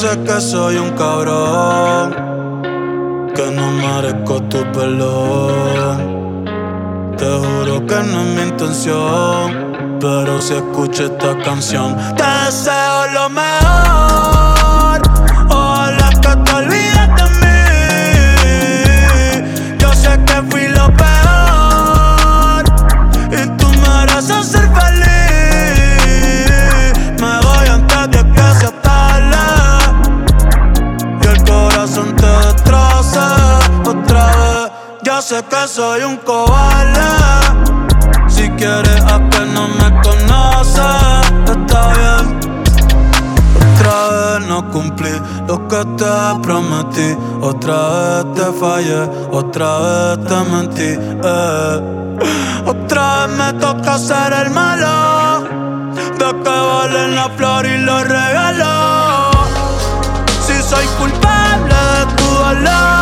dices que soy un cabrón, que no merezco tu perdón. Te juro que no es mi intención, pero si escucho esta canción, te deseo lo mejor. soy un cobarde. Si quieres apenas me conoces, está bien. Otra vez no cumplí lo que te prometí. Otra vez te fallé, otra vez te mentí. Eh. Otra vez me toca ser el malo. De que valen la flor y los regalos. Si soy culpable de tu dolor.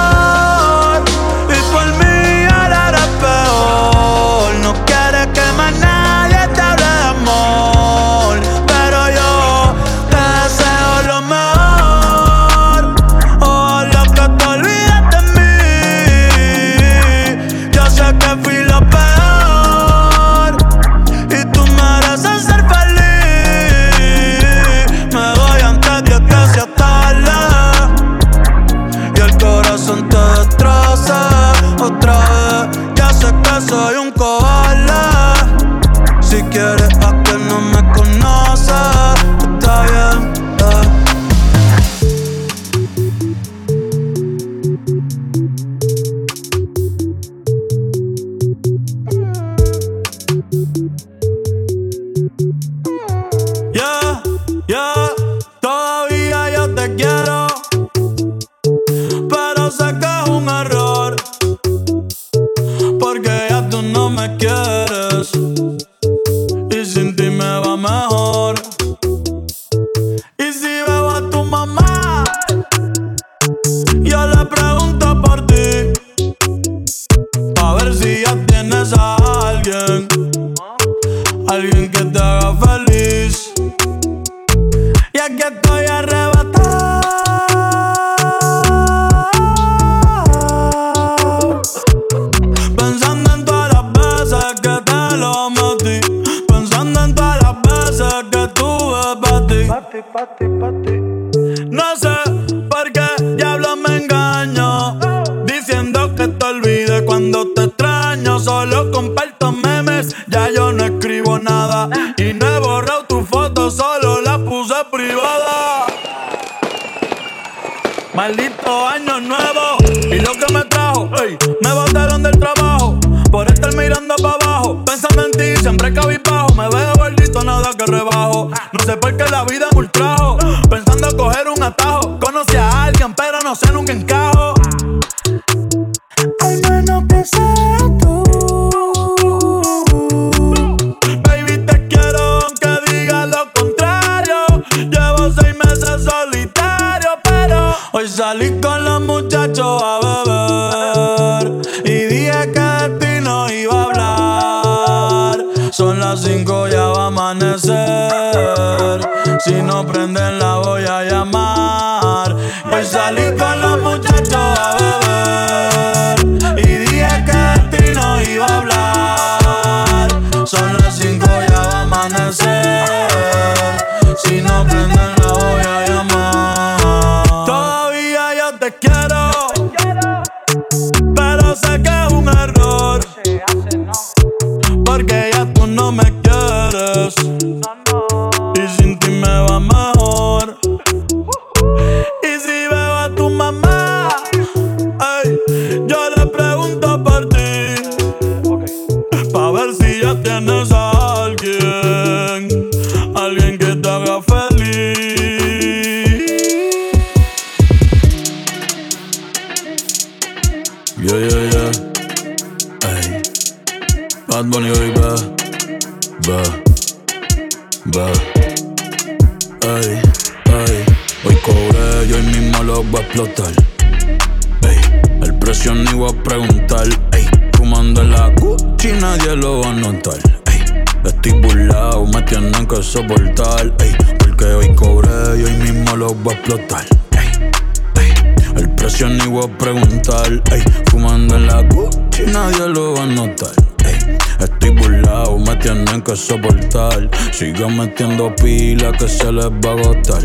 Sigo metiendo pila que se les va a agotar.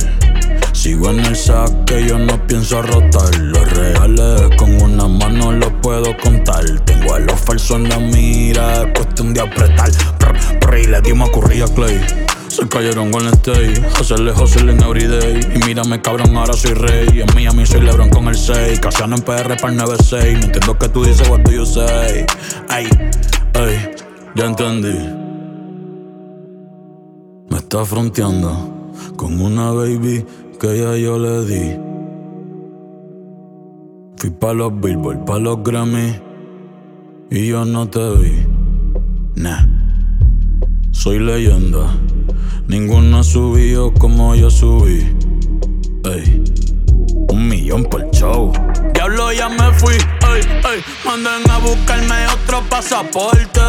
Sigo en el saque, yo no pienso rotar. Los reales con una mano los puedo contar. Tengo a los falsos en la mira, es cuestión de apretar. y le dimos a Clay. Se cayeron con el stay, hacerle hustle en everyday. Y mírame cabrón, ahora soy rey. En Miami soy Lebron con el 6. Casiano en PR para el 96. No entiendo que tú dices, what do you say? Ay, ay, ya entendí. Está fronteando con una baby que ya yo le di. Fui pa' los Billboard, pa' los Grammy. Y yo no te vi. Nah. Soy leyenda. Ninguno ha subido como yo subí. Ey. Un millón por show. Diablo, ya me fui. Ey, ey. Manden a buscarme otro pasaporte.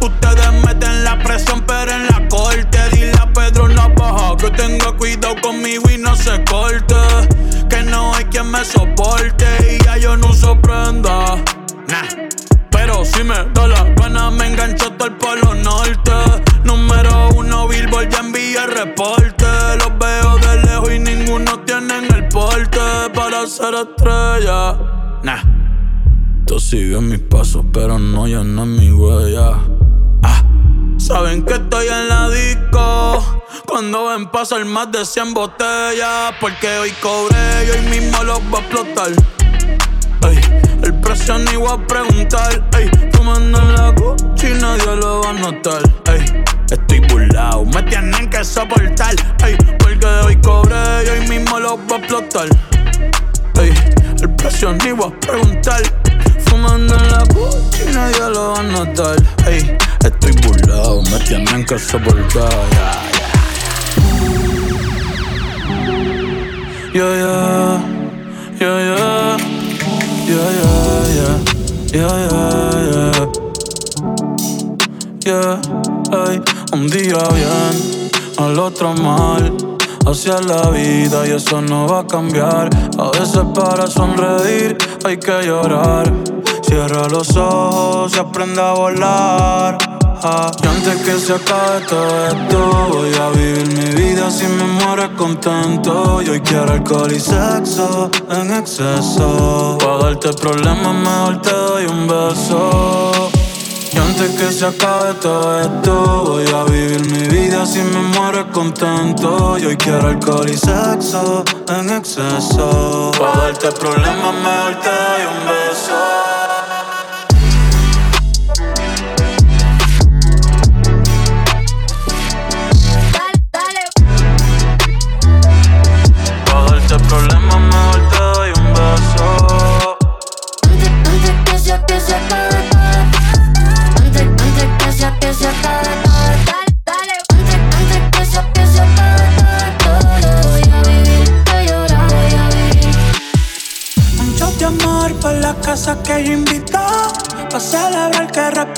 Ustedes meten la presión, pero en la corte. Dile a Pedro baja que tenga cuidado conmigo y no se corte. Que no hay quien me soporte y ya yo no uso prenda. Nah. Si me da la gana, me engancho todo el polo norte. Número uno, Billboard ya envía reporte. Los veo de lejos y ninguno tiene el porte para ser estrella. Nah. Tú sigues mis pasos, pero no no mi huella. Ah. Saben que estoy en la disco. Cuando ven pasar más de 100 botellas. Porque hoy cobré y hoy mismo los voy a explotar. Precio ni voy a preguntar, ey. Fumando en la Gucci, nadie lo va a notar, ey. Estoy burlado, me tienen que soportar, ey. Porque hoy cobré y hoy mismo lo voy a explotar, ey. El precio ni voy a preguntar. Fumando en la Gucci, nadie lo va a notar, ey. Estoy burlado, me tienen que soportar, yeah, yeah, yeah, yeah. Yeah, yeah, yeah, yeah, yeah, yeah. Yeah, ay, un día bien, al otro mal. Hacia la vida y eso no va a cambiar. A veces para sonreír hay que llorar. Cierra los ojos y aprende a volar. Y antes que se acabe todo esto, voy a vivir mi vida si me muero contento. Y hoy quiero alcohol y sexo en exceso. Para darte problemas, mejor te doy un beso. Y antes que se acabe todo esto, voy a vivir mi vida si me muero contento. Y hoy quiero alcohol y sexo en exceso. Para darte problemas, mejor te doy un beso.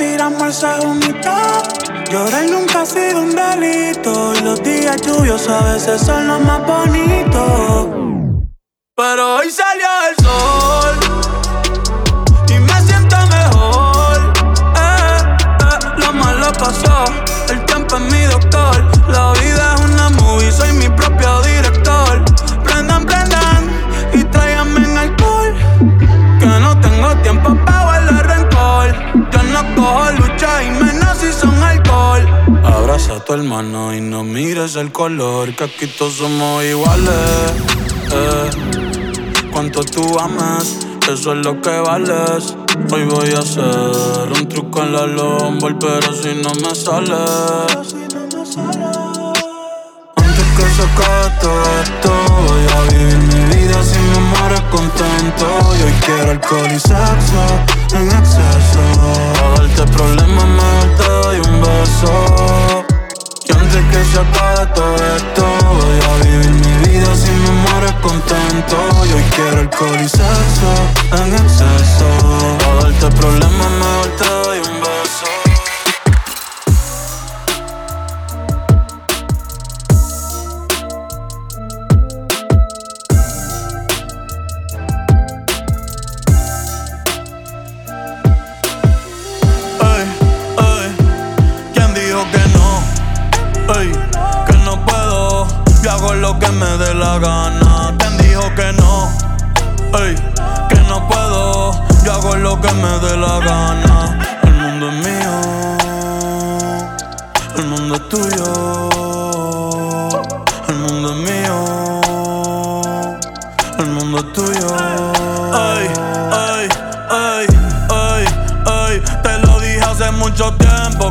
Respiramos el segundito. Llorar nunca ha sido un delito y los días lluviosos a veces son los más bonitos. Pero hoy salió el sol Abraza a tu hermano y no mires el color, que aquí todos somos iguales. Eh. Cuanto tú amas, eso es lo que vales. Hoy voy a hacer un truco en la lomba, pero si no me sale. Antes que se todo esto, voy a vivir mi vida sin contento y hoy quiero alcohol y sexo en exceso. A darte problemas te doy un beso. Que se acabe todo esto, voy a vivir mi vida si me muero contento. Y hoy quiero alcohol y sexo en exceso. A darte problemas mejor te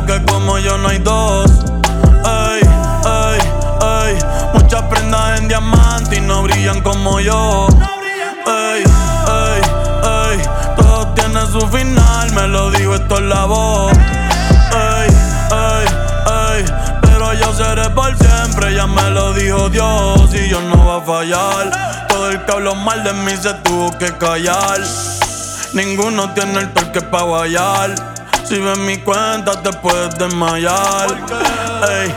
que como yo no hay dos. Ey, ey, ey. Muchas prendas en diamante y no brillan como yo. Ey, ey, ey. Todo tiene su final, me lo digo, esto es la voz. Ey, ey, ey. Pero yo seré por siempre, ya me lo dijo Dios y yo no va a fallar. Todo el que habló mal de mí se tuvo que callar. Ninguno tiene el toque para guayar. Si ves mi cuenta te puedes desmayar. Ey,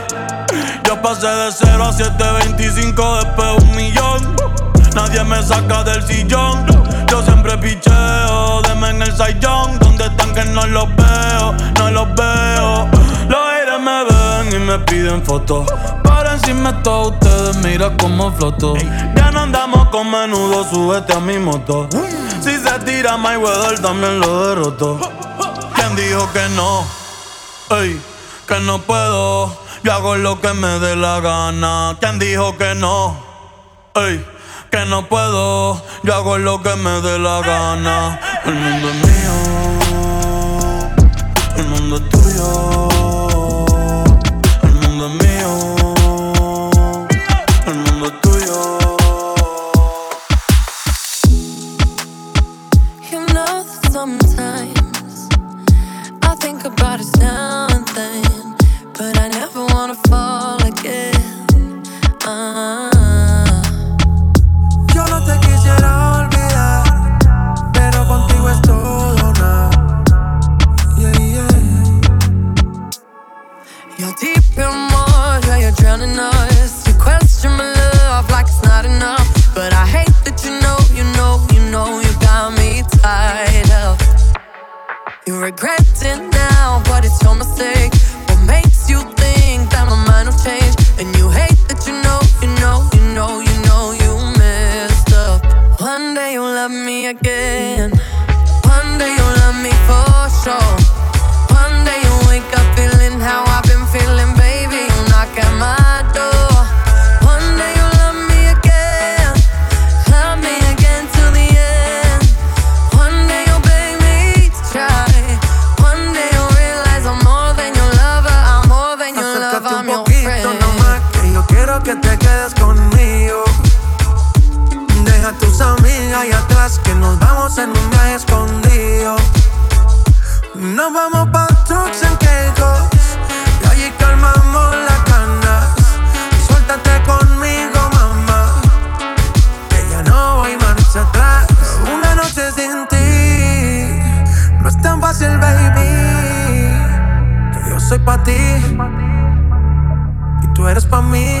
yo pasé de 0 a 725, después un millón. Nadie me saca del sillón. Yo siempre picheo, deme en el sayón. ¿Dónde están que no los veo? No los veo. Los aires me ven y me piden fotos. Por encima de todos ustedes, mira cómo floto. Ya no andamos con menudo, súbete a mi moto. Si se tira my weather, también lo derroto quien dijo que no, ey, que no puedo. Yo hago lo que me dé la gana. ¿Quién dijo que no? Ey, que no puedo. Yo hago lo que me dé la gana. El mundo es mío, el mundo es tuyo. pastos en kejos y allí calmamos las canas. Suéltate conmigo mamá. Ella no va y marcha atrás. Una noche sin ti. No es tan fácil baby. Que yo soy pa ti. Y tú eres pa mí.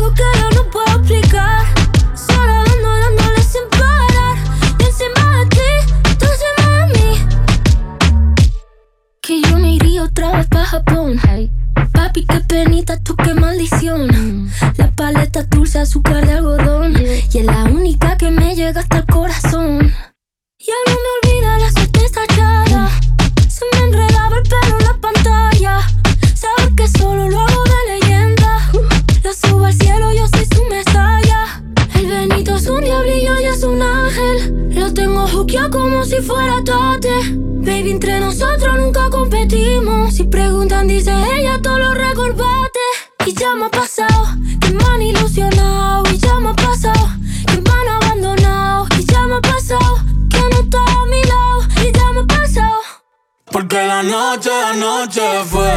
algo que yo no puedo explicar. Solo dando, dándole sin parar. Y encima de ti, tú encima de mí. Que yo me iría otra vez pa' Japón. Papi, qué penita, tú qué maldición. La paleta dulce, azúcar de algodón. Y es la única que me llega hasta el corazón. Ya no me olvida Como si fuera tate. Baby, entre nosotros nunca competimos. Si preguntan, dice ella, todo lo recordate. Y ya me ha pasado que me han ilusionado. Y ya me ha pasado que me han abandonado. Y ya me ha pasado que no está a mi lado. Y ya me ha pasado. Porque la noche, la noche fue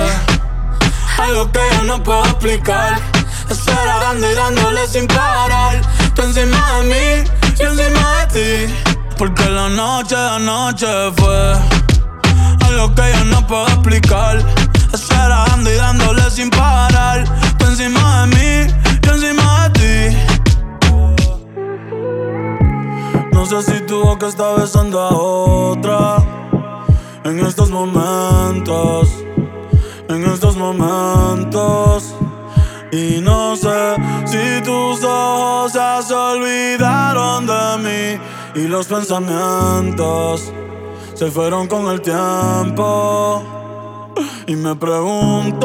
algo que yo no puedo explicar. Estar dando y dándole sin parar. Tú encima de mí, yo encima de ti. Porque la noche, la noche fue algo que yo no puedo explicar. Estar dando y dándole sin parar. Tú encima de mí, yo encima de ti. No sé si tu boca está besando a otra en estos momentos, en estos momentos. Y no sé si tus ojos se olvidaron de mí y los pensamientos se fueron con el tiempo. Y me pregunto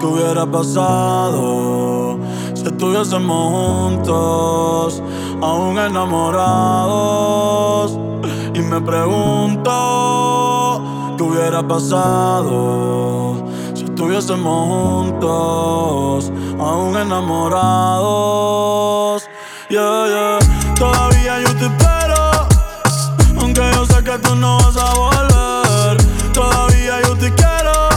qué hubiera pasado si estuviésemos juntos, aún enamorados. Y me pregunto qué hubiera pasado si estuviésemos juntos, aún enamorados. Yeah, yeah. Todavía yo te espero, aunque yo sé que tú no vas a volver. Todavía yo te quiero,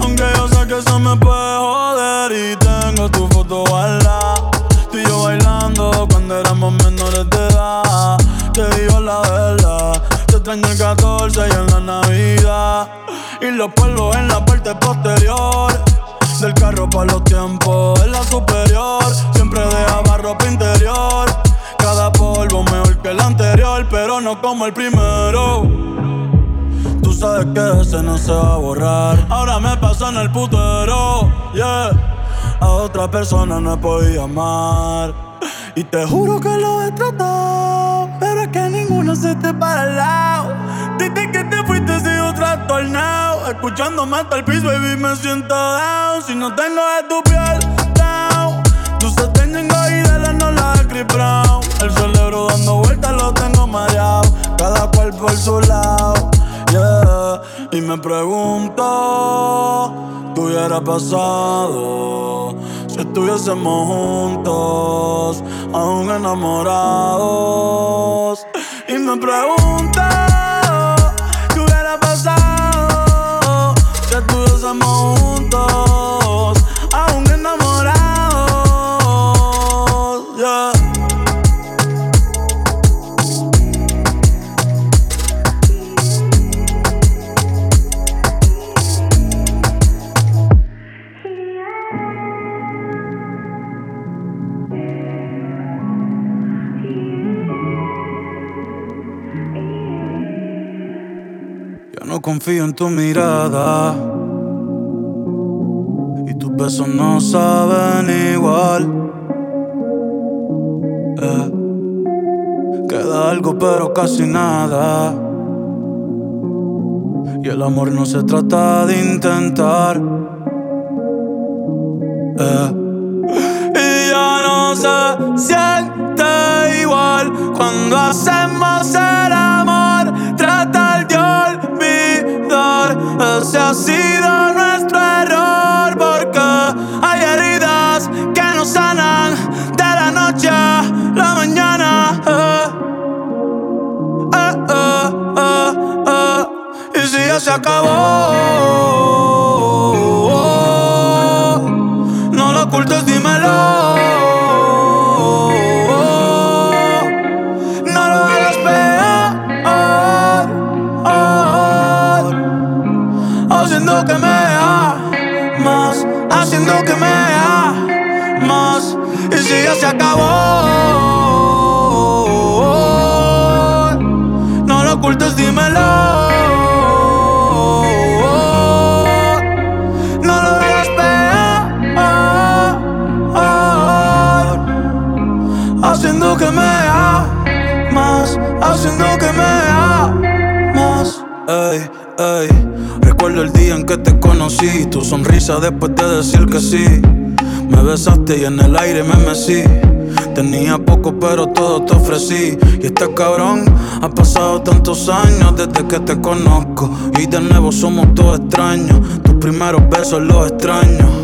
aunque yo sé que eso me puede joder. Y tengo tu foto guardada, tú y yo bailando cuando éramos menores de edad. Te digo la verdad, te extraño el 14 y en la Navidad. Y los polvos en la parte posterior. Del carro para los tiempos en la superior. Siempre dejaba ropa interior. El anterior, pero no como el primero. Tú sabes que ese no se va a borrar. Ahora me paso en el putero, yeah. A otra persona no podido amar. Y te juro que lo he tratado, pero es que ninguno se te para al lado. Desde que te fuiste sigo trastornado. Escuchándome hasta el piso, baby, me siento down. Si no tengo de tu piel, down. Dulces tienen y de la no la de Chris Brown. El cerebro dando vueltas lo tengo mareado. Cada cual por su lado, yeah, Y me pregunto, ¿qué hubiera pasado si estuviésemos juntos, aún enamorados? Y me pregunto, no confío en tu mirada. Y tus besos no saben igual. Eh, Queda algo, pero casi nada. Y el amor no se trata de intentar. Eh, y ya no se siente igual cuando hacemos el ese ha sido nuestro error. Porque hay heridas que no sanan de la noche a la mañana. Eh, eh, eh. Y si ya se acabó. El día en que te conocí. Tu sonrisa después de decir que sí. Me besaste y en el aire me mecí. Tenía poco pero todo te ofrecí. Y este cabrón ha pasado tantos años desde que te conozco. Y de nuevo somos todos extraños. Tus primeros besos los extraños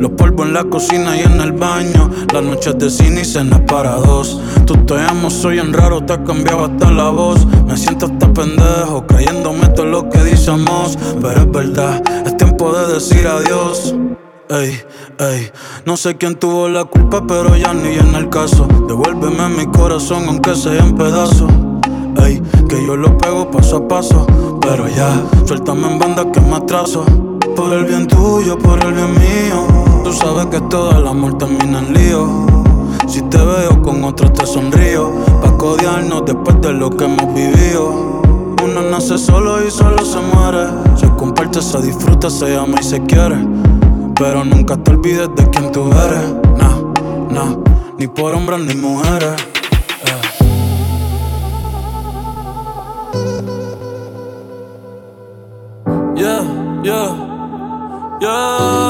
los polvos en la cocina y en el baño. Las noches de cine y cenas para dos. Tú te amo, soy en raro, te has cambiado hasta la voz. Me siento hasta pendejo, creyéndome todo lo que decimos. Pero es verdad, es tiempo de decir adiós. Ey, ey, no sé quién tuvo la culpa, pero ya ni en el caso. Devuélveme mi corazón, aunque sea en pedazos. Ey, que yo lo pego paso a paso. Pero ya, suéltame en banda que me atraso. Por el bien tuyo, por el bien mío. Tú sabes que todo el amor termina en lío. Si te veo con otro te sonrío. Pa' codiarnos después de lo que hemos vivido. Uno nace solo y solo se muere. Se comparte, se disfruta, se ama y se quiere. Pero nunca te olvides de quién tú eres. Nah, nah, ni por hombres ni mujeres. Eh. Yeah, yeah, yeah.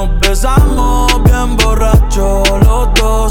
nos besamos bien borrachos los dos.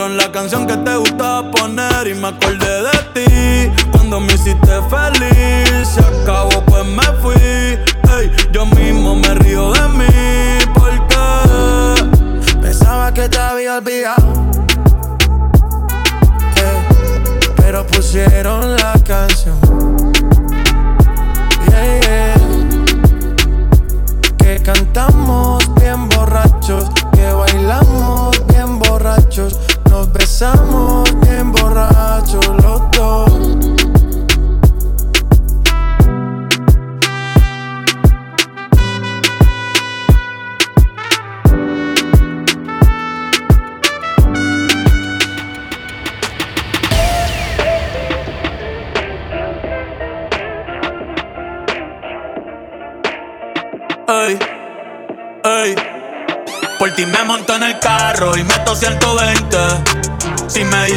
la canción que te gustaba poner y me acordé de ti cuando me hiciste feliz. Se acabó, pues me fui. Ey, yo mismo me río de mí porque Pensaba que te había olvidado. eh, pero pusieron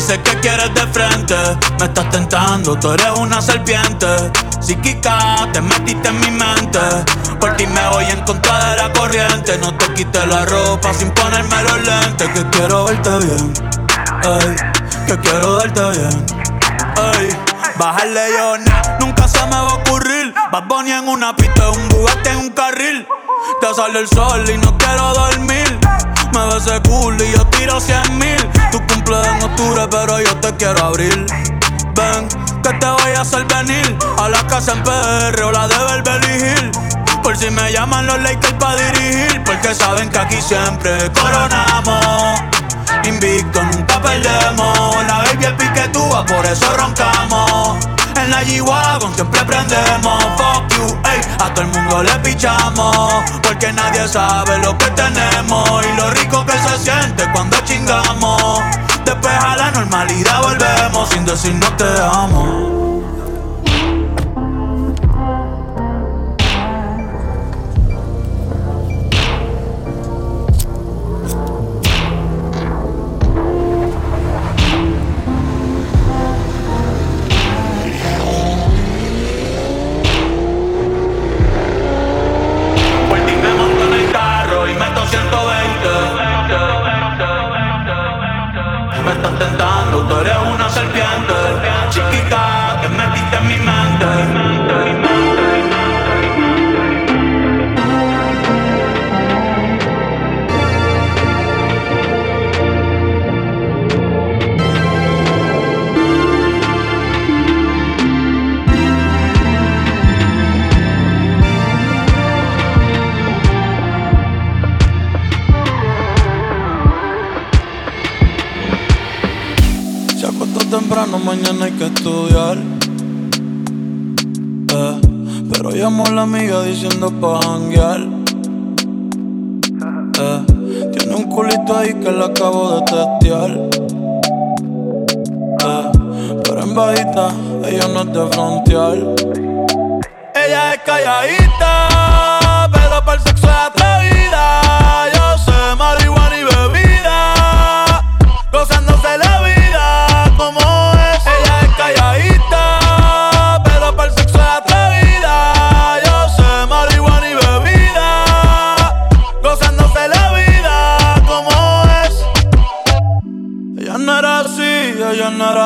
dices que quieres de frente, me estás tentando, tú eres una serpiente. Psíquica, te metiste en mi mente. Por ti me voy en contra de la corriente. No te quites la ropa sin ponerme los lentes. Que quiero verte bien, ey, que quiero verte bien. Ey, bajarle yo, nunca se me va a ocurrir. Bad Bunny en una pista, un Bugatti en un carril. Te sale el sol y no quiero dormir. Me ves ese culo y yo tiro cien mil. Cumple en octubre, pero yo te quiero abrir. Ven, que te voy a hacer venir a la casa en PR o la de Beverly Hills. Por si me llaman los Lakers para dirigir, porque saben que aquí siempre coronamos. Invicto, nunca perdemos. La baby es piquetúa, por eso roncamos. En la G-Wagon siempre prendemos. Fuck you, ey, a todo el mundo le pichamos. Porque nadie sabe lo que tenemos y lo rico que se siente cuando chingamos. Después a la normalidad volvemos sin decir no te amo. Temprano, mañana hay que estudiar. Eh, pero llamó a la amiga diciendo pa' janguear. Eh, tiene un culito ahí que la acabo de testear. Eh, pero en bajita, ella no es de frontear. Ella es calladita,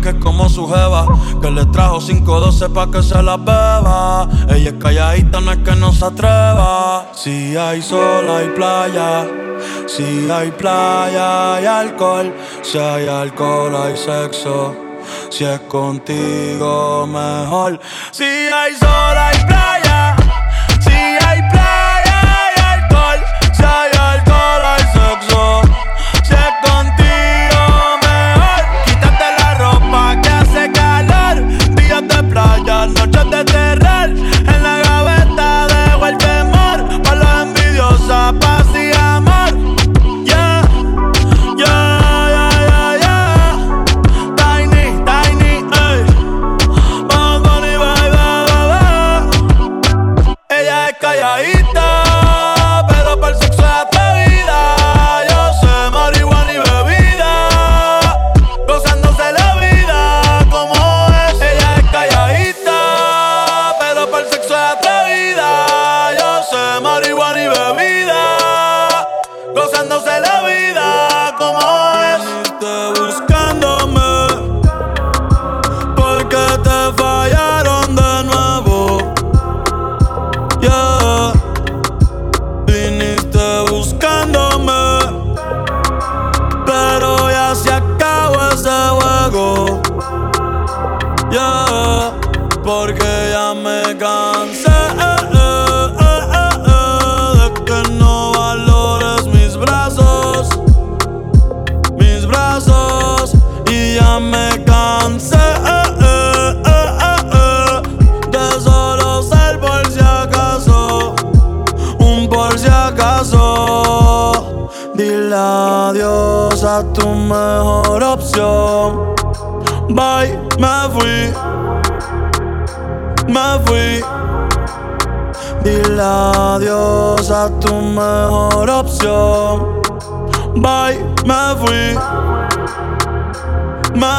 Que es como su jeva, que le trajo 512 pa' que se la beba. Ella es calladita, no es que no se atreva. Si hay sol, hay playa. Si hay playa, hay alcohol. Si hay alcohol, hay sexo. Si es contigo, mejor. Si hay sol, hay playa.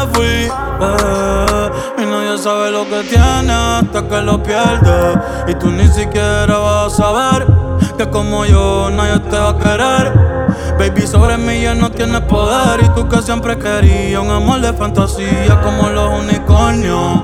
Me fui. Eh, y nadie sabe lo que tiene hasta que lo pierde. Y tú ni siquiera vas a saber que como yo nadie te va a querer. Baby, sobre mí ya no tienes poder. Y tú que siempre querías un amor de fantasía como los unicornios.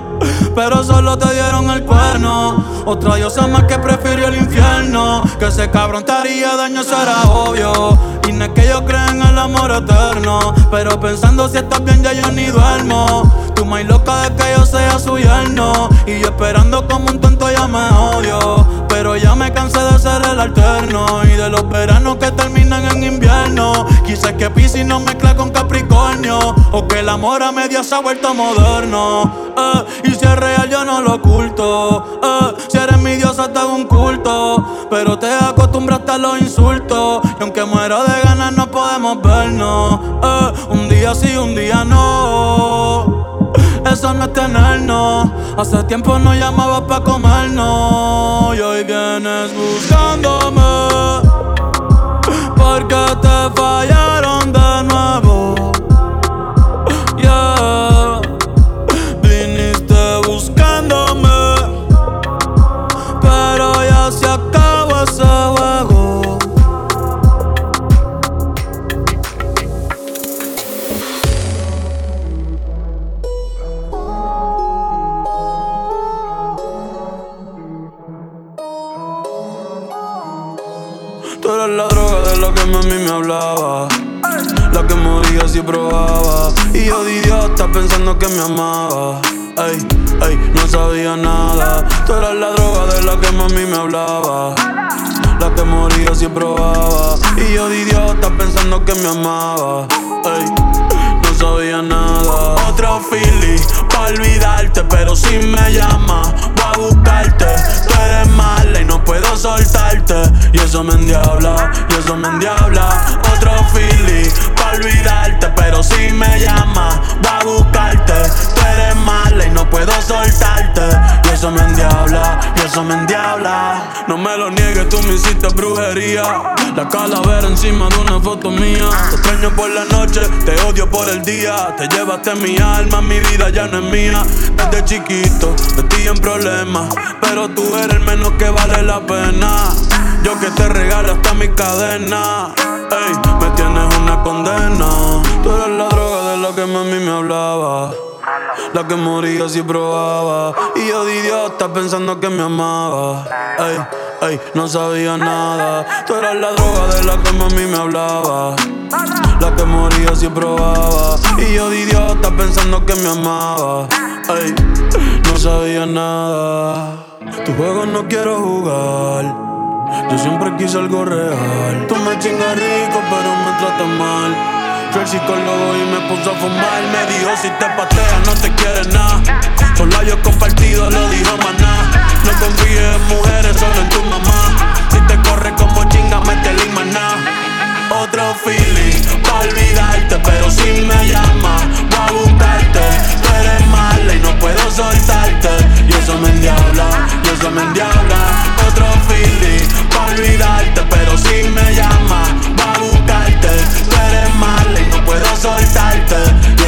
Pero solo te dieron el cuerno. Otra diosa más que prefirió el infierno. Que ese cabrón te haría daño, será obvio. Que yo crea en el amor eterno. Pero pensando si estás bien, ya yo ni duermo. Tú más loca de que yo sea su yerno. Y esperando como un tonto ya me odio. Pero ya me cansé de ser el alterno. Y de los veranos que terminan en invierno. Quizás que Pisces no mezcla con Capricornio. O que el amor a media se ha vuelto moderno. Eh, y si es real, yo no lo oculto. Eh, si eres mi diosa, te un culto. Pero te acostumbraste a los insultos. Y aunque muero de ganas, no podemos vernos. Eh, un día sí, un día no eso no es tenernos. Hace tiempo no llamaba pa' comernos. Y hoy vienes buscándome. Porque te fallaron pensando que me amaba. Ey, ey, no sabía nada. Tú eras la droga de la que mami me hablaba. La que moría si probaba. Y yo de idiota pensando que me amaba. Ey, no sabía nada. Otro feeling pa' olvidarte, pero si me llama, voy a buscarte. Tú eres mala y no puedo soltarte. Y eso me endiabla, y eso me endiabla. Otro pa' olvidarte, pero si me llama, voy a buscarte. Tú eres mala y no puedo soltarte. Y eso me endiabla, y eso me endiabla. No me lo niegues, tú me hiciste brujería. La calavera encima de una foto mía. Te extraño por la noche, te odio por el día. Te llevaste mi alma, mi vida ya no es mía. Desde chiquito metí en problemas, pero tú eres el menos que vale la pena. Yo que te regalo hasta mi cadena. Ey, me tienes una condena. Tú eres la droga de la que mami me hablaba. La que moría si probaba. Y yo de idiota pensando que me amaba. Ey, ey, no sabía nada. Tú eras la droga de la que mami me hablaba. La que moría si probaba. Y yo de idiota pensando que me amaba. Ey, no sabía nada. Tu juego no quiero jugar. Yo siempre quise algo real. Tú me chingas rico, pero me tratas mal. Fui al psicólogo y me puso a fumar. Me dijo: Si te pateas, no te quieres nada. Son labios compartidos, lo dijo maná. No confíes en mujeres, solo en tu mamá. Si te corre como chinga, métele y maná. Otro feeling, pa' olvidarte, pero si me llama, voy a buscarte. Tú eres mala y no puedo soltarte. Y eso me endiabla, y eso me endiabla. Otro feeling, pa' olvidarte, pero si me llama, voy a buscarte. Tú eres mala y no puedo soltarte.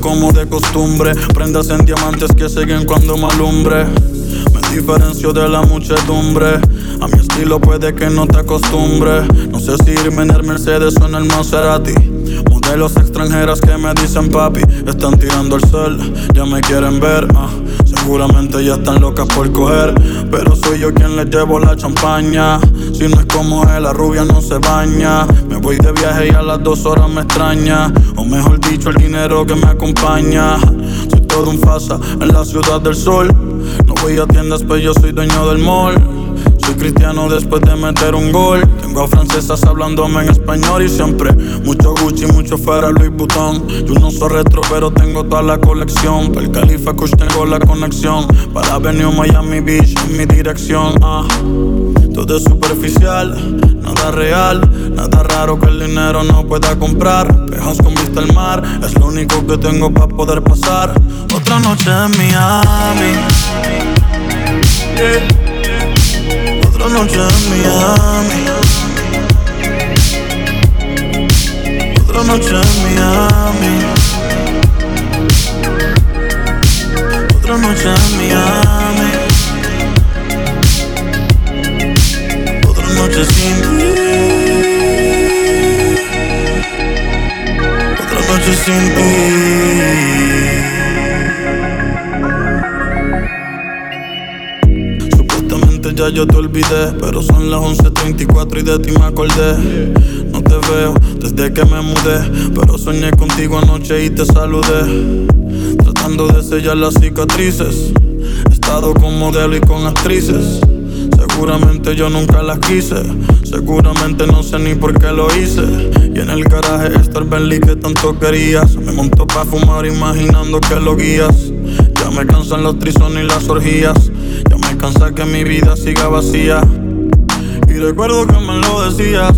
Como de costumbre. Prendas en diamantes que siguen cuando me alumbre. Me diferencio de la muchedumbre. A mi estilo puede que no te acostumbre. No sé si irme en el Mercedes o en el Maserati. Modelos extranjeras que me dicen papi. Están tirando el sol, ya me quieren ver. ah. Seguramente ya están locas por coger. Pero soy yo quien les llevo la champaña. Si no es como él, la rubia no se baña. Me voy de viaje y a las dos horas me extraña. O mejor dicho, el dinero que me acompaña. Soy todo un fasa en la ciudad del sol. No voy a tiendas, pero yo soy dueño del mall. Soy cristiano después de meter un gol. Tengo a francesas hablándome en español y siempre mucho Gucci, mucho fuera Louis Vuitton. Yo no soy retro, pero tengo toda la colección. Para el Califa Kush tengo la conexión. Para Avenue Miami Beach en mi dirección. Ah. Todo es superficial, nada real, nada raro que el dinero no pueda comprar. Pejas con vista al mar, es lo único que tengo para poder pasar. Otra noche en Miami. Yeah. Otra noche en Miami. Otra noche en Miami. Otra noche en Miami. Noche sin ti. Otra noche sin ti. Supuestamente ya yo te olvidé, pero son las 11.34 y de ti me acordé. No te veo desde que me mudé, pero soñé contigo anoche y te saludé. Tratando de sellar las cicatrices. He estado con modelo y con actrices. Seguramente yo nunca las quise. Seguramente no sé ni por qué lo hice. Y en el garaje está el Bentley que tanto querías. Me monto pa' fumar imaginando que lo guías. Ya me cansan los trisones y las orgías. Ya me cansa que mi vida siga vacía. Y recuerdo que me lo decías.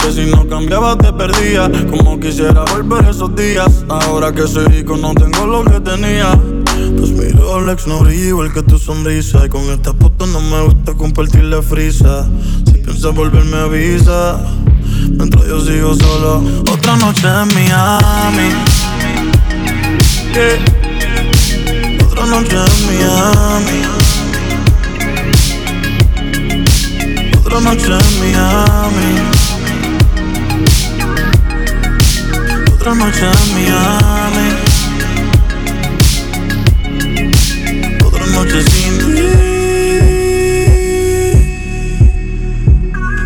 Que si no cambiaba te perdía. Como quisiera volver esos días. Ahora que soy rico no tengo lo que tenía. Tus Rolex no brilla igual que tu sonrisa. Y con esta puta no me gusta compartir la frisa. Si piensas volverme avisa, mientras yo sigo solo. Otra noche en Miami. Yeah. Otra noche en Miami. Otra noche en Miami. Otra noche en Miami. noche sin ti.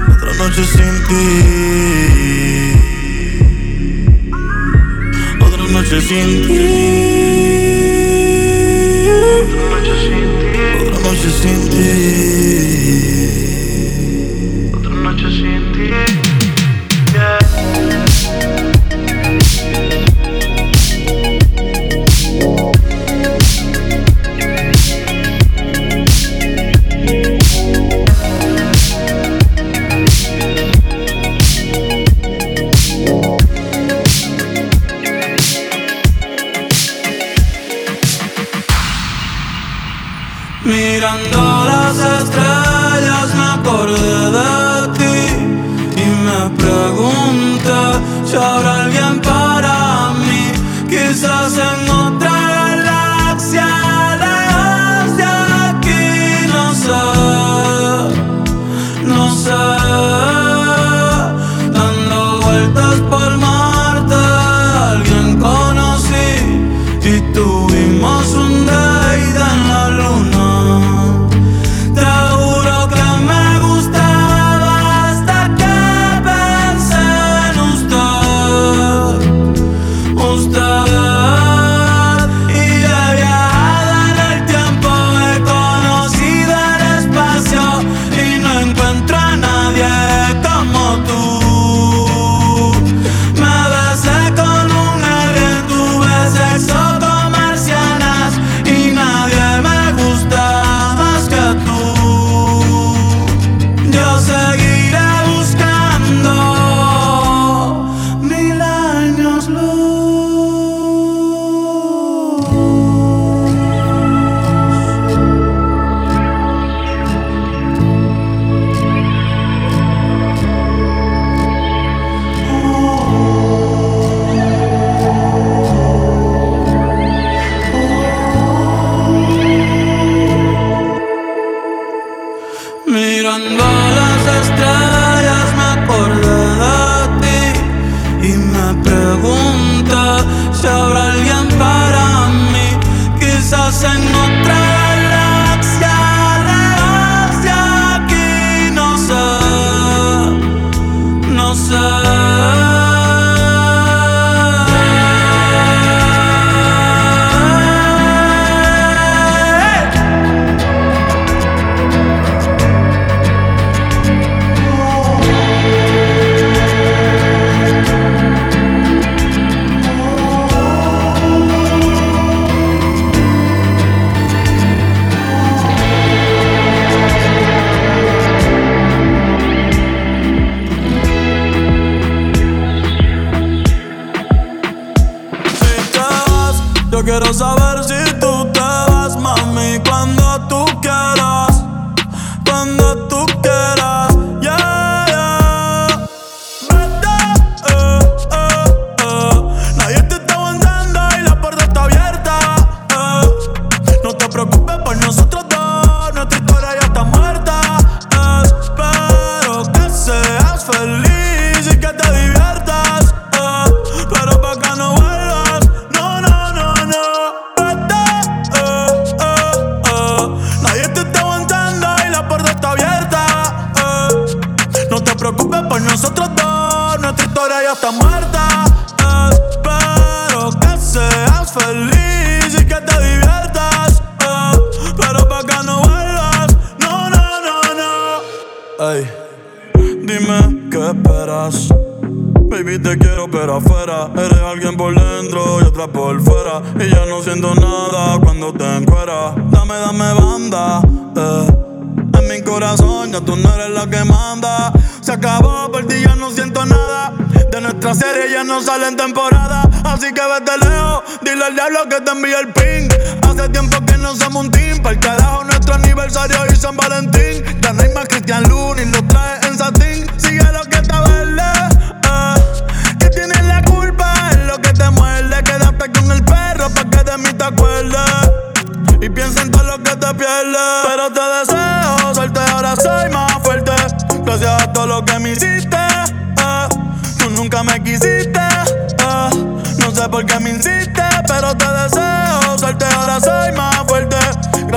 Otra noche sin ti. Otra noche sin ti. Otra noche sin ti. Otra noche sin ti.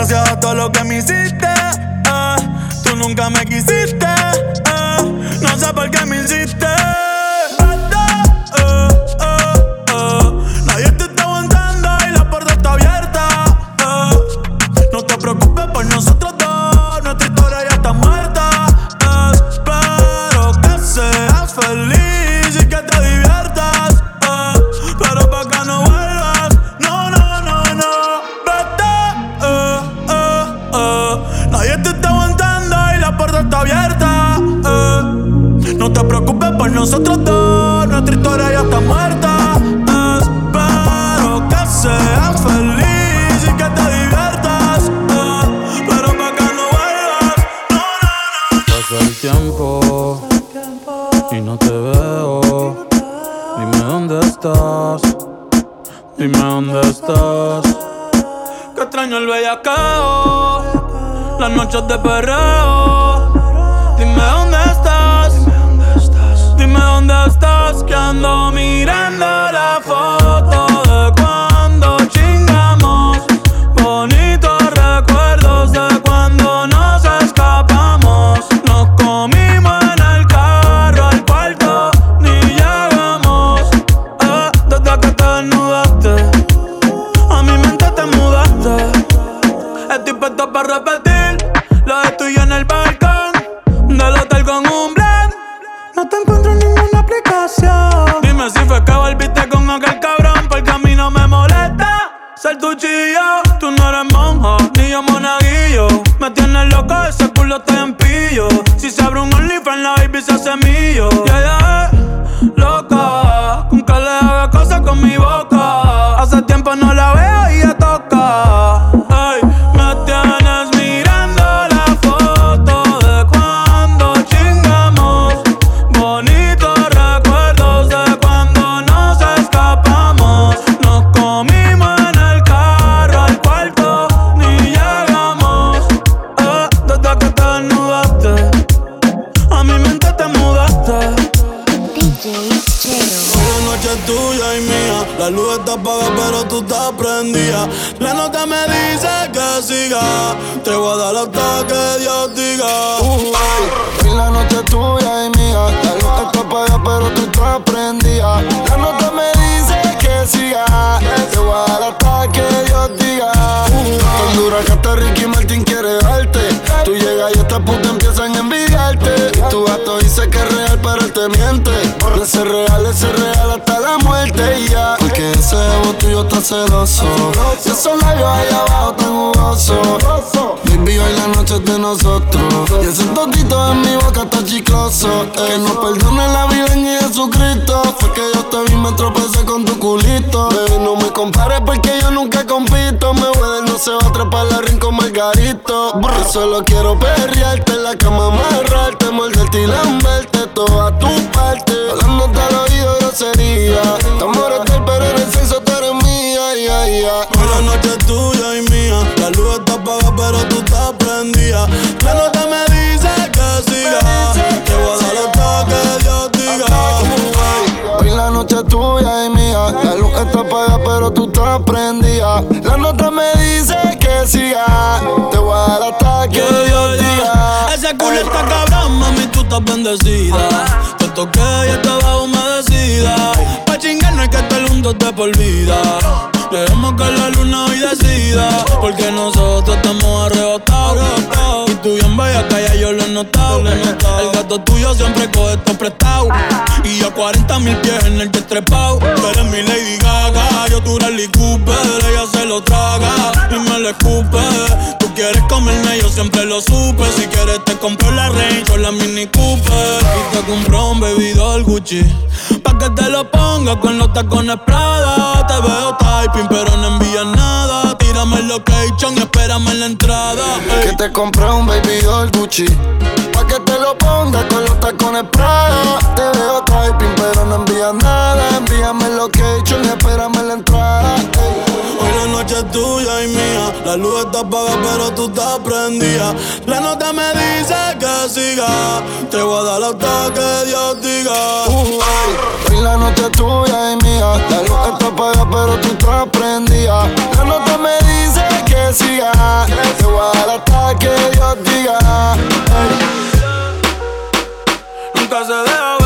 Gracias a todo lo que me hiciste. eh. Tú nunca me quisiste. eh. No sé por qué me insiste. Real, ese real hasta la muerte y ya. Porque ese ego tuyo está celoso. Y esos labios allá abajo tan jugosos. Baby, hoy la noche es de nosotros. Y ese totito en mi boca está chicloso. Que no perdone la vida en Jesucristo. Fue que yo te vi, me tropecé con tu culito. Baby, no me compares porque yo nunca compito. Me voy no se va a atrapar la rincón Margarito. Yo solo quiero perrearte en la cama, amarrarte, morderte y lamberte toda tu parte. Hablándote al oído grosería. Te amores del pero en el sexo tú eres mía, ya, ya. Hoy la noche es tuya y mía. La luz está apagada, pero tú estás prendida. La nota me dice que siga. Te voy a dar hasta que Dios diga. Hoy la noche es tuya y mía. La luz está apagada, pero tú estás prendida. La nota me dice que siga. Te voy a dar hasta que Dios diga. Ese culo está cabrón, mami, tú estás bendecida. Te toqué y estaba humedecida. Pa' chingar no hay que estar juntos de por vida. Dejemos que la luna hoy decida. Porque nosotros estamos arrebatados. Y tú bien bella, calla, yo lo he notado. El gato tuyo siempre coge esto prestado. Y yo 40 mil pies en el que. Tú eres mi Lady Gaga, yo eres Lee Cooper. Ella se lo traga y me lo escupe. Tú quieres comerme, yo siempre lo supe. Si quieres te compro la Range o la Mini Cooper. Y te compro un bebidor Gucci. Pa' que te lo ponga con los tacones Prada. Te veo pero no envías nada. Tírame el location y espérame la entrada. ey. Que te compré un baby doll Gucci Pa' que te lo pongas con los tacones Prada Te veo typing pero no envías nada Envíame el location y espérame la entrada. La noche es tuya y mía. La luz está apagada, pero tú te prendida. La nota me dice que siga. Te voy a dar hasta que Dios diga. Uh, la noche es tuya y mía. La luz está apagada, pero tú te prendida. La nota me dice que siga. Te voy a dar hasta que Dios diga. Nunca se deja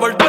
está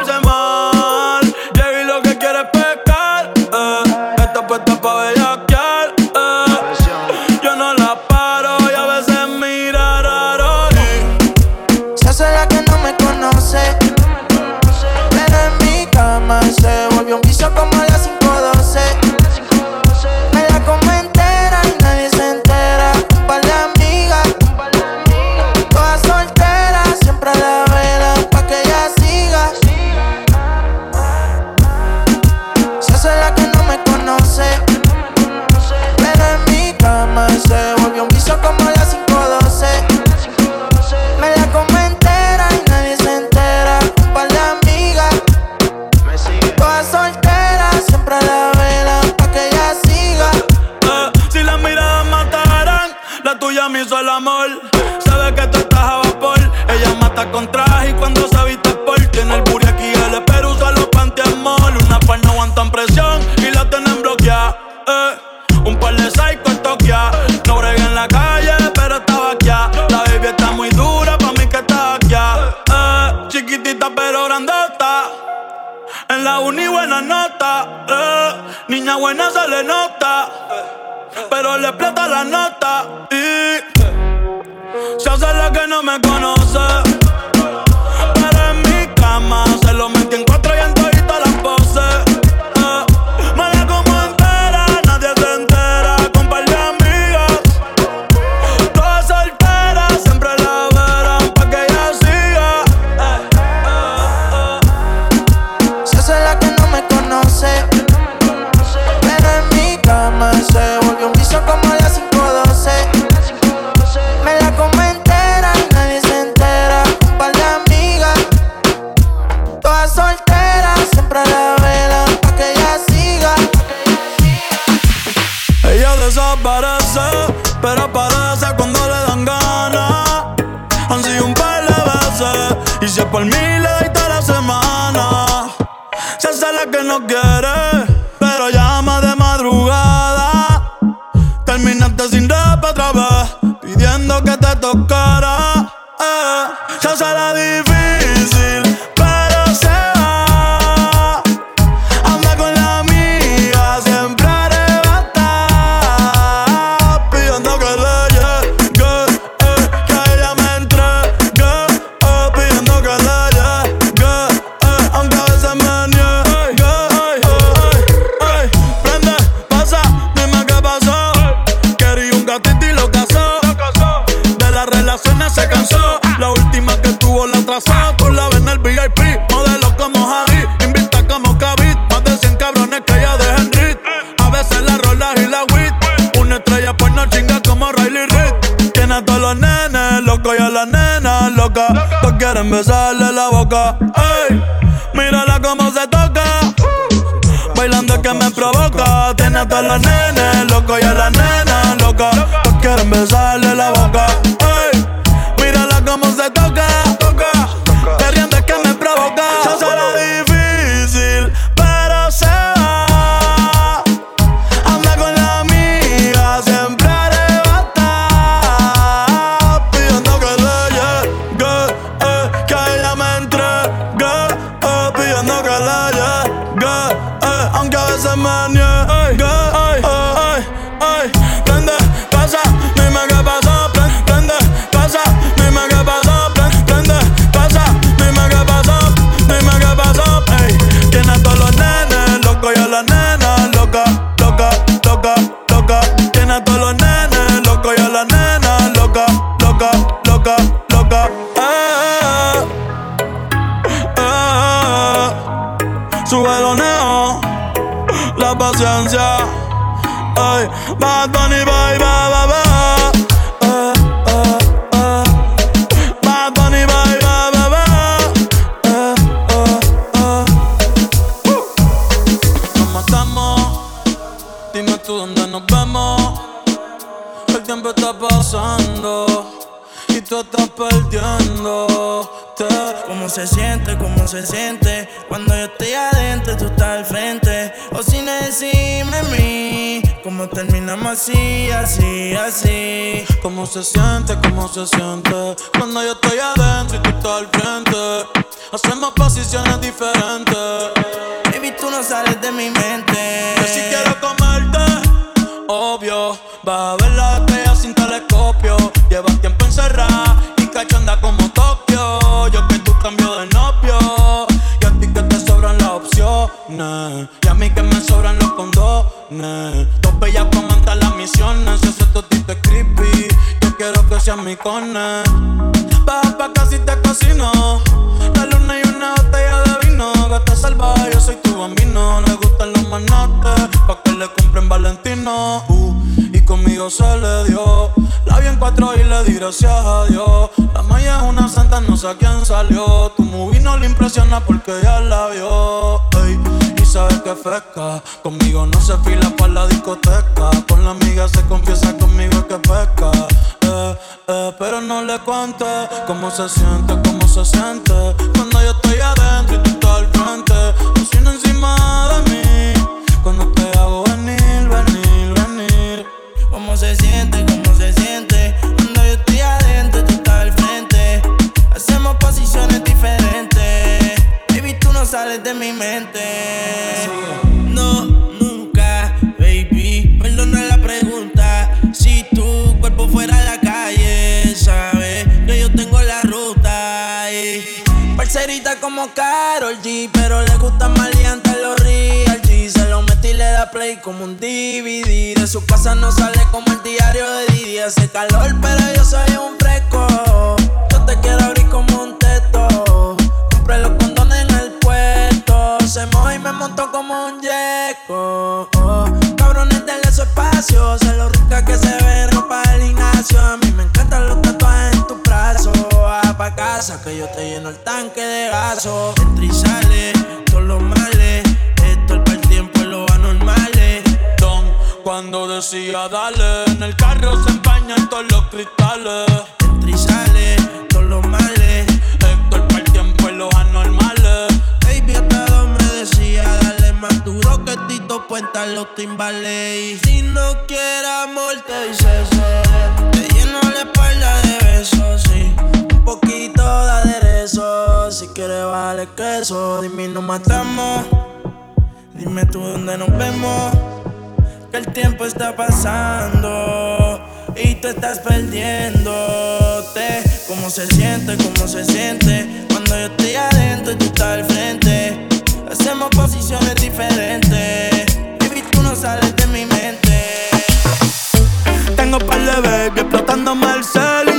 mírala como se toca. Bailando que me provoca. Tiene a todos los nenes, loco y a la nena La vi en cuatro y le di gracias a Dios. La maya es una santa, no sé a quién salió. Tu movie no le impresiona porque ya la vio. y sabes que fresca. Conmigo no se fila pa' la discoteca. Con la amiga se confiesa conmigo que pesca. Eh, eh, pero no le cuente cómo se siente, cómo se siente. Cuando yo estoy adentro y tú estás al frente. Cocina encima de mí. Cuando te hago sales de mi mente. No, nunca, baby. Perdona la pregunta. Si tu cuerpo fuera la calle, sabes que yo tengo la ruta. Y parcerita como Carol G, pero le gusta maleante los real G. Se lo metí y le da play como un DVD. De su casa no sale como el diario de Didi. Hace calor, pero yo soy un fresco. Yo te quiero abrir como un Me montó como un yeco. Oh, cabrones, denle su espacio. Se lo rica que se ve ropa del gimnasio. A mí me encantan los tatuajes en tu brazo. Baja pa' casa que yo te lleno el tanque de gaso. Entra y sale, todos los males. Esto el tiempo y los anormales. Don, cuando decía dale, en el carro se empañan todos los cristales. Entra y sale, todos los males. Más duro que Tito Puenta los timbales. Si no quieres amor, te dice ser. Te lleno la espalda de besos, sí. Un poquito de aderezo. Si quieres, vale queso. Dime, nos matamos. Dime tú dónde nos vemos. Que el tiempo está pasando. Y tú estás perdiéndote. ¿Cómo se siente? ¿Cómo se siente? Cuando yo estoy adentro y tú estás al frente. Hacemos posiciones diferentes. Baby, tú no sales de mi mente. Tengo par de baby explotándome el cel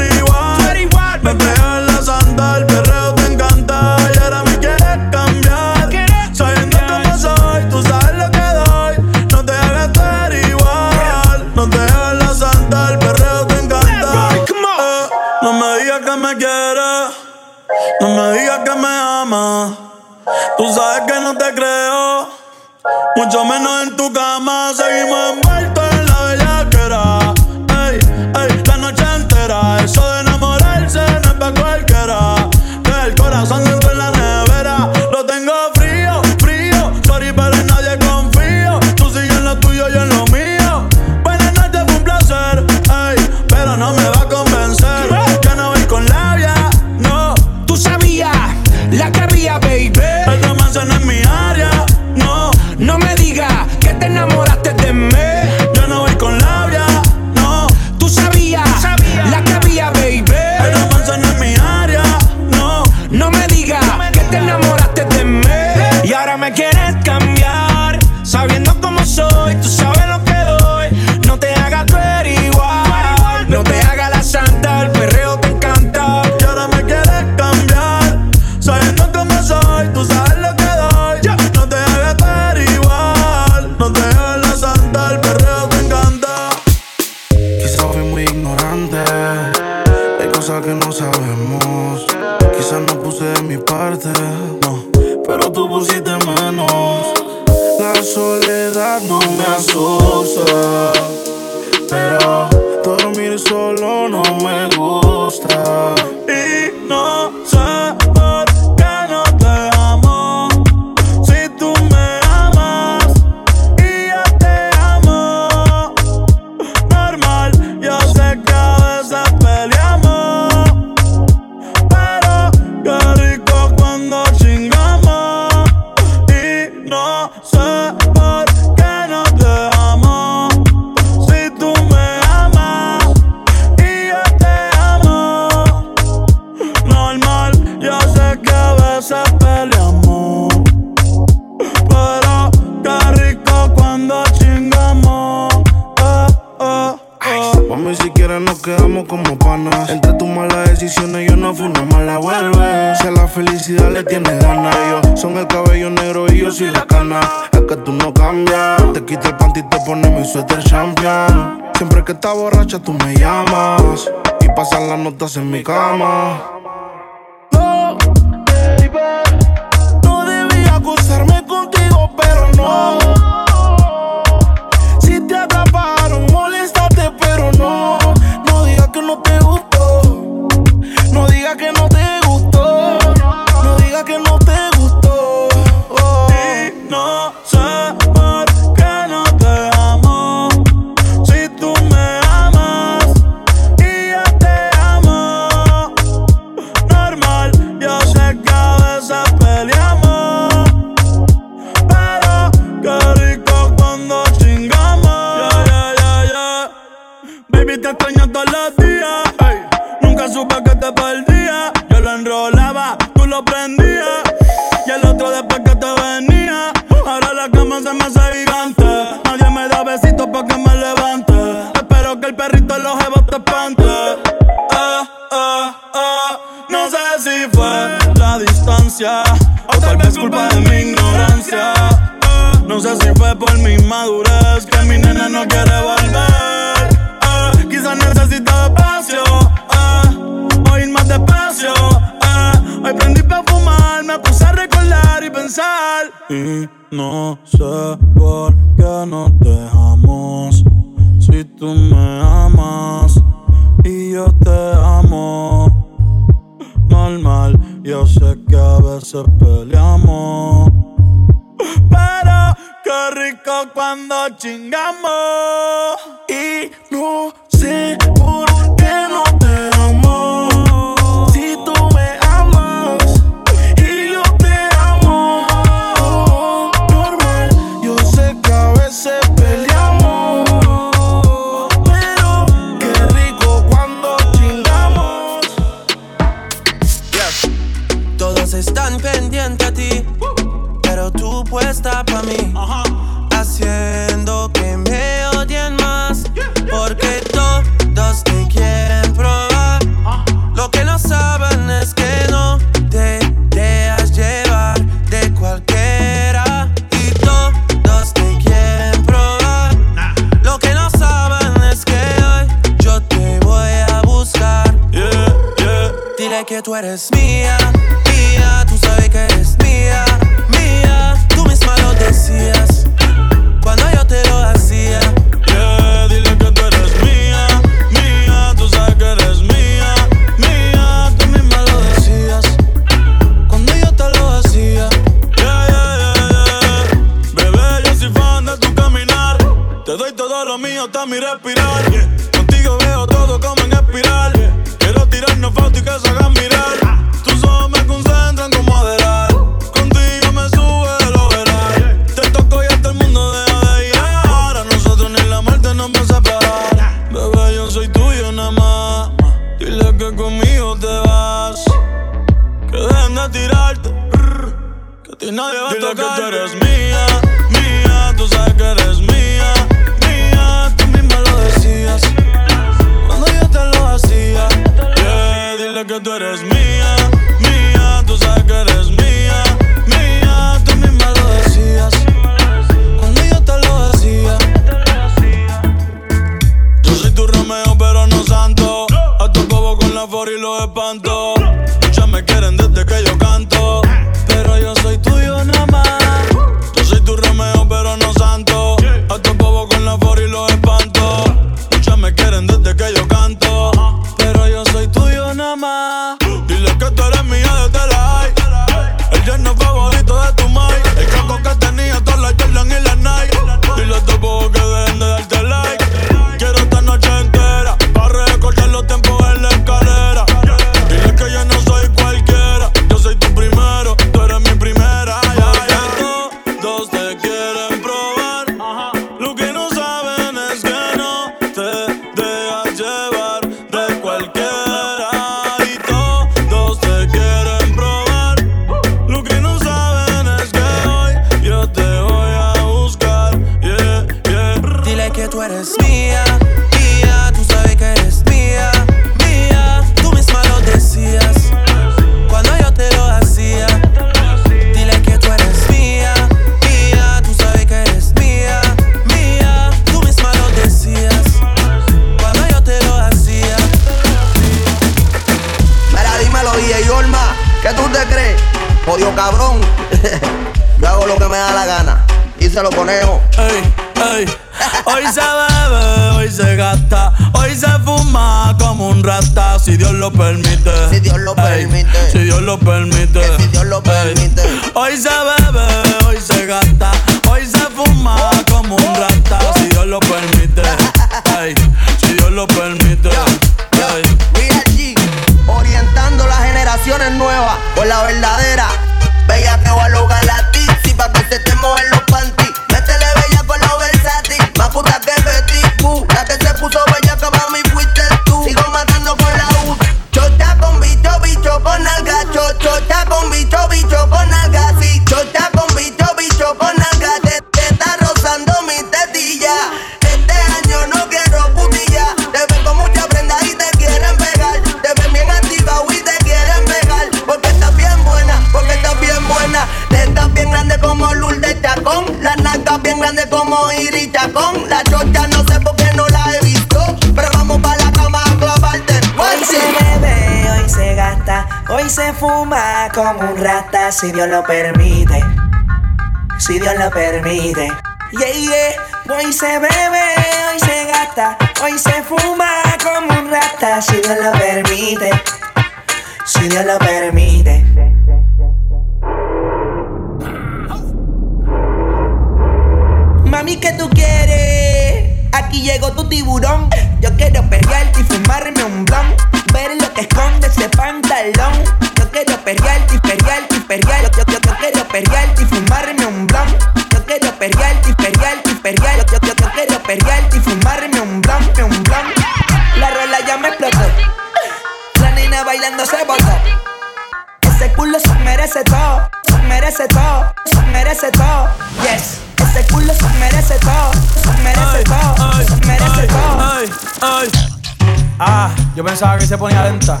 pensaba que se ponía lenta.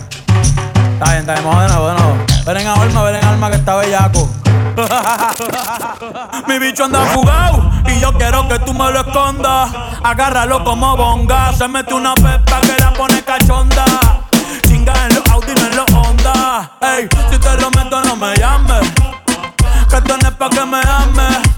Está bien, está bien, vamos de nuevo, de nuevo. Ven en alma, ven en alma que está bellaco. Mi bicho anda fugado y yo quiero que tú me lo escondas. Agárralo como bonga. Se mete una pepa que la pone cachonda. Chinga en los Audi, no en los Honda. Ey, si te lo meto, no me llames. Que es pa' que me ames.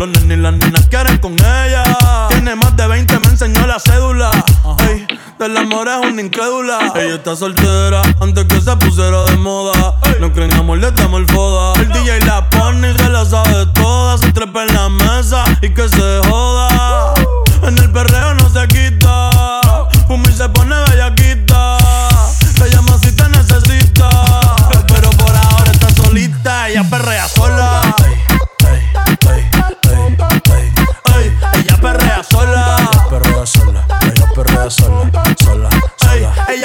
Los nenes y las nenas quieren con ella. Tiene más de 20, me enseñó la cédula. Ey, del amor es una incrédula. Ella está soltera antes que se pusiera de moda. No creen amor, le damos el foda. El DJ la pone y se la sabe toda. Se trepa en la mesa y que se joda. En el perreo no se quita. Fumi se pone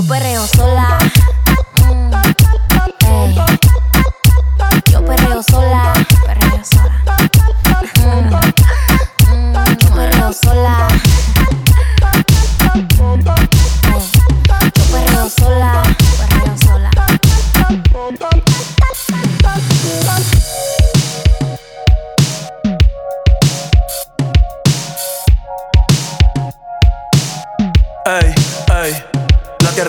Yo perreo sola. Mm. Yo perreo sola. Perreo. Mm, mm, yo perreo sola.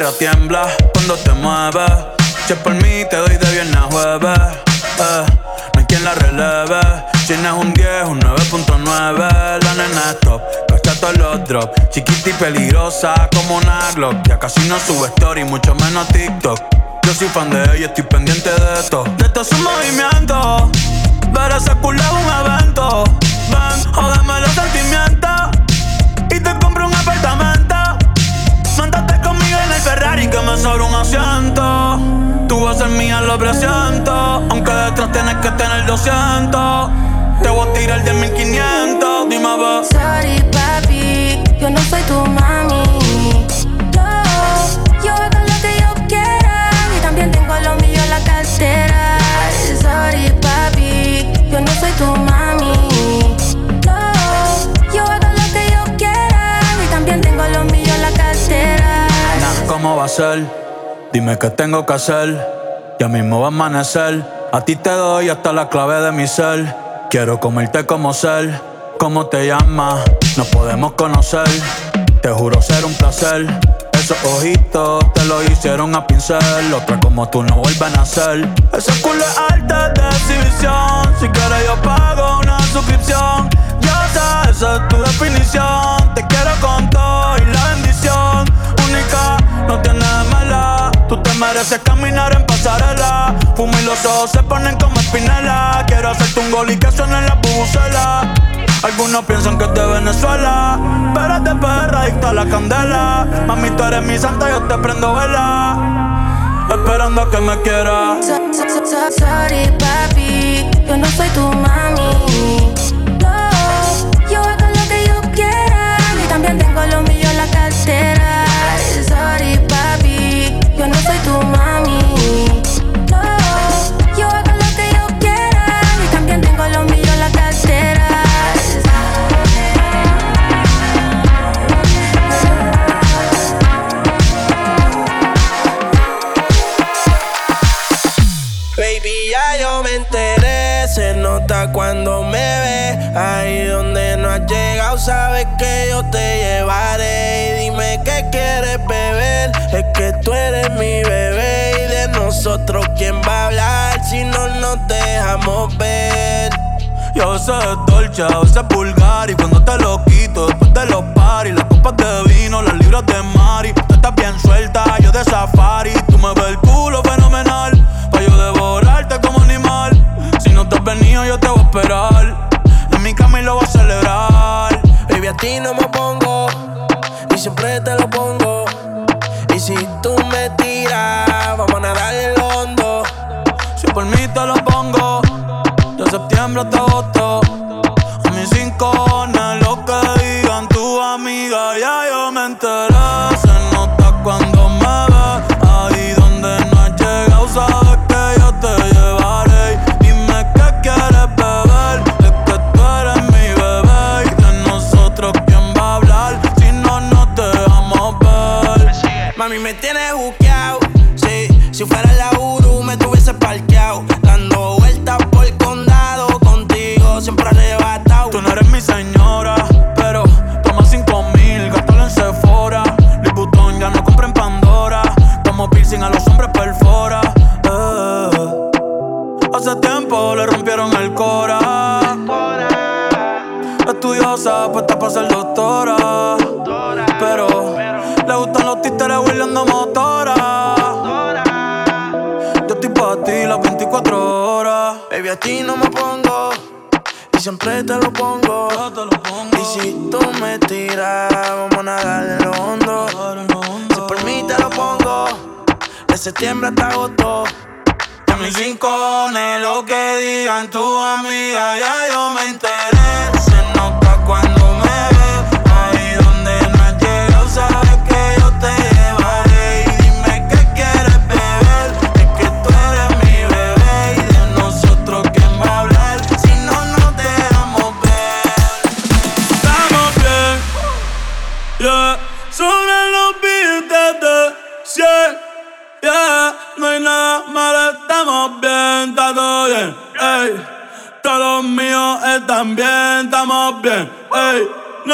Tiembla cuando te mueves. Si es por mí, te doy de viernes a jueves. Eh, no hay quien la releve. No es un 10, un 9.9. La nena es top, cacha todos los drops. Chiquita y peligrosa como una Glock. Ya casi no sube story, mucho menos TikTok. Yo soy fan de ella, estoy pendiente de esto. De todos sus movimientos. Ver ese culo es un evento. Ven, lo presiento. Aunque detrás tienes que tener 200. Te voy a tirar de 1500. Dime, a ver. Sorry, papi, yo no soy tu mami. Yo, yo hago lo que yo quiera y también tengo lo mío en la cartera. Sorry, papi, yo no soy tu mami. Yo, yo hago lo que yo quiera y también tengo lo mío en la cartera. ¿cómo va a ser? Dime qué tengo que hacer. Ya mismo va a amanecer. A ti te doy hasta la clave de mi ser. Quiero comerte como ser. ¿Cómo te llamas? Nos podemos conocer. Te juro ser un placer. Esos ojitos te lo hicieron a pincel. Otra como tú no vuelven a ser. Ese culo es alta de exhibición. Si quieres, yo pago una suscripción. Ya sabes, esa es tu definición. Te quiero con todo y la bendición. Única, no tienes mala. Tú te mereces caminar en pasarela. Fumo y los ojos se ponen como espinela. Quiero hacerte un gol y que suene en la bubucela. Algunos piensan que es de Venezuela, pero es de perra adicta la candela. Mami, tú eres mi santa, yo te prendo vela. Esperando a que me quieras. So- so- so- so- Sorry, papi, yo no soy tu mami. No, yo hago lo que yo quiera y también tengo lo sabes que yo te llevaré. Y dime qué quieres beber. Es que tú eres mi bebé. Y de nosotros, ¿quién va a hablar si no nos dejamos ver? Y a veces es dolce, a veces es vulgar Y cuando te lo quito, después de los paris Las copas de vino, las libras de Mari Tú estás bien suelta, yo de safari Tú me ves el culo ti no me pongo. Y siempre te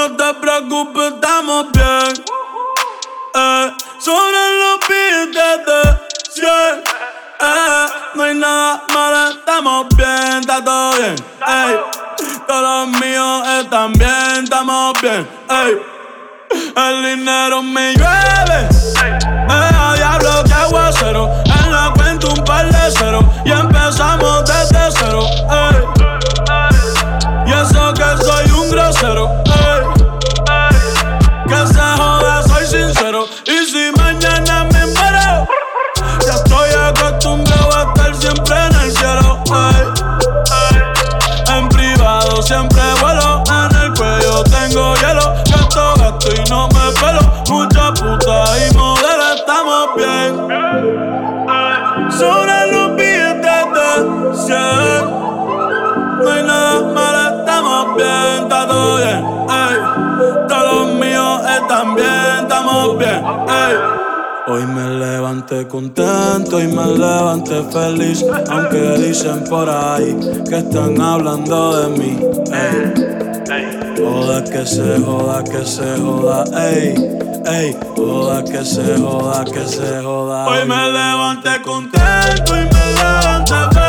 No te preocupes, estamos levanté contento y me levanté feliz. Aunque dicen por ahí que están hablando de mí. Ey. Joda que se joda, que se joda, ey, ey. Joda que se joda, que se joda. Hoy me levanté contento y me levanté feliz.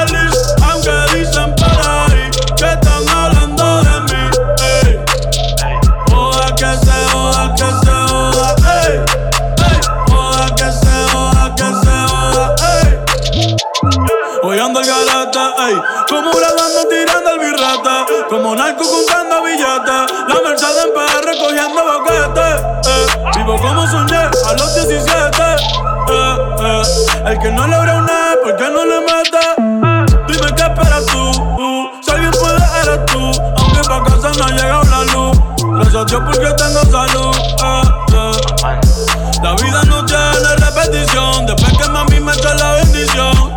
Vivo como soñé a los 17 eh, eh. El que no logra una ¿por qué no le mete? Dime qué esperas tú uh, Si alguien puede eres tú. Aunque pa' casa no ha llegado la luz. Gracias a porque tengo salud. Eh. La vida no tiene repetición. Después que mami me echa la bendición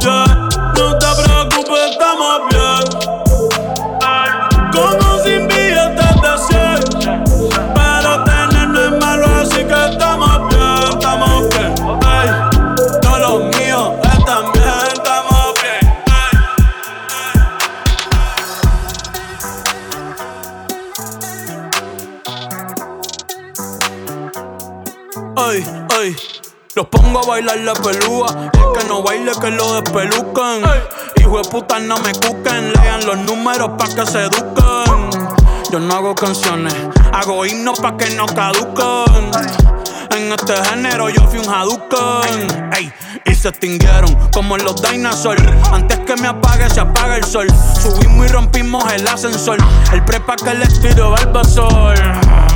bailar la pelúa. Que no baile, que lo despelucan. Hijo de puta, no me cuquen. Lean los números pa' que se eduquen. Yo no hago canciones, hago himnos pa' que no caduquen. En este género yo fui un Hadouken. Ey, y se extinguieron como los dinosaurs. Antes que me apague, se apaga el sol. Subimos y rompimos el ascensor. El prepa que les tiro Balbasol.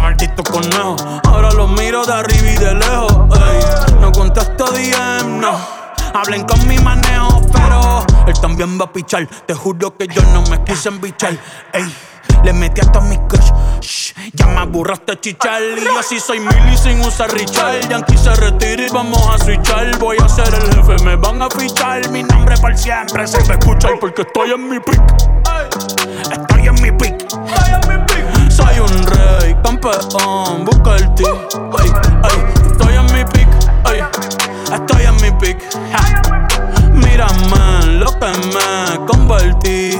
Maldito conejo, ahora los miro de arriba y de lejos. No contesto DM, no. Hablen con mi manejo, pero él también va a pichar. Te juro que yo no me quise embichar. Ey, le metí hasta mis crush. Shh, ya me aburraste chichar. Y yo sí soy mili sin usar Richard. Yankee se retira y vamos a switchar. Voy a ser el jefe, me van a fichar. Mi nombre por siempre se escucha. Y porque estoy en mi pick. Estoy en mi pick. Campeón, busca el ti. Ay, ay, estoy en mi pick. Ay, estoy en mi pick. Ja. Mírame lo que me convertí.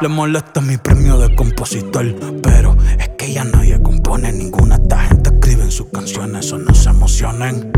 Le molesta mi premio de compositor, pero es que ya nadie compone ninguna. Esta gente escribe en sus canciones, eso no se emocionen.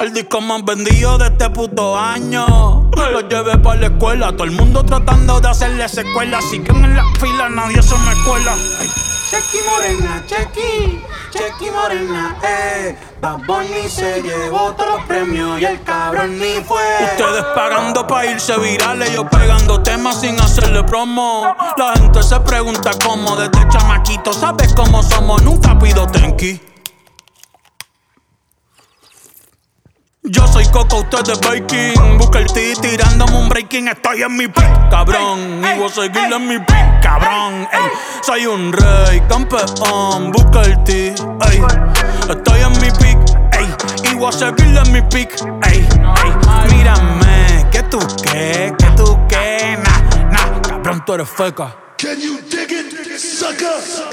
El disco más vendido de este puto año. Lo llevé para la escuela, todo el mundo tratando de hacerle secuela. Siguen en la fila, nadie se me cuela. Ay. Chequi morena, chequi, chequi morena, eh. Bad Bunny se llevó todos los premios y el cabrón ni fue. Ustedes pagando pa' irse virales, yo pegando temas sin hacerle promo. La gente se pregunta cómo, desde chamaquito, ¿sabes cómo somos? Nunca pido tenki. Yo soy Coco, usted es Baking. Busca el T tirándome un breaking. Estoy en mi pick, cabrón. Y voy a seguir en mi pick, cabrón. Ey, soy un rey, campeón. Busca el T, ey. Estoy en mi pick, ey. Y voy a seguir en mi pick, ey. ey. Mírame, que tú qué, que tú qué. Nah, nah, cabrón, tú eres feca. Can you dig it, sucker?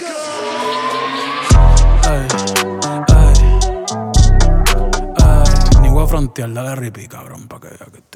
Frontear, dale ripi, cabrón, pa' que que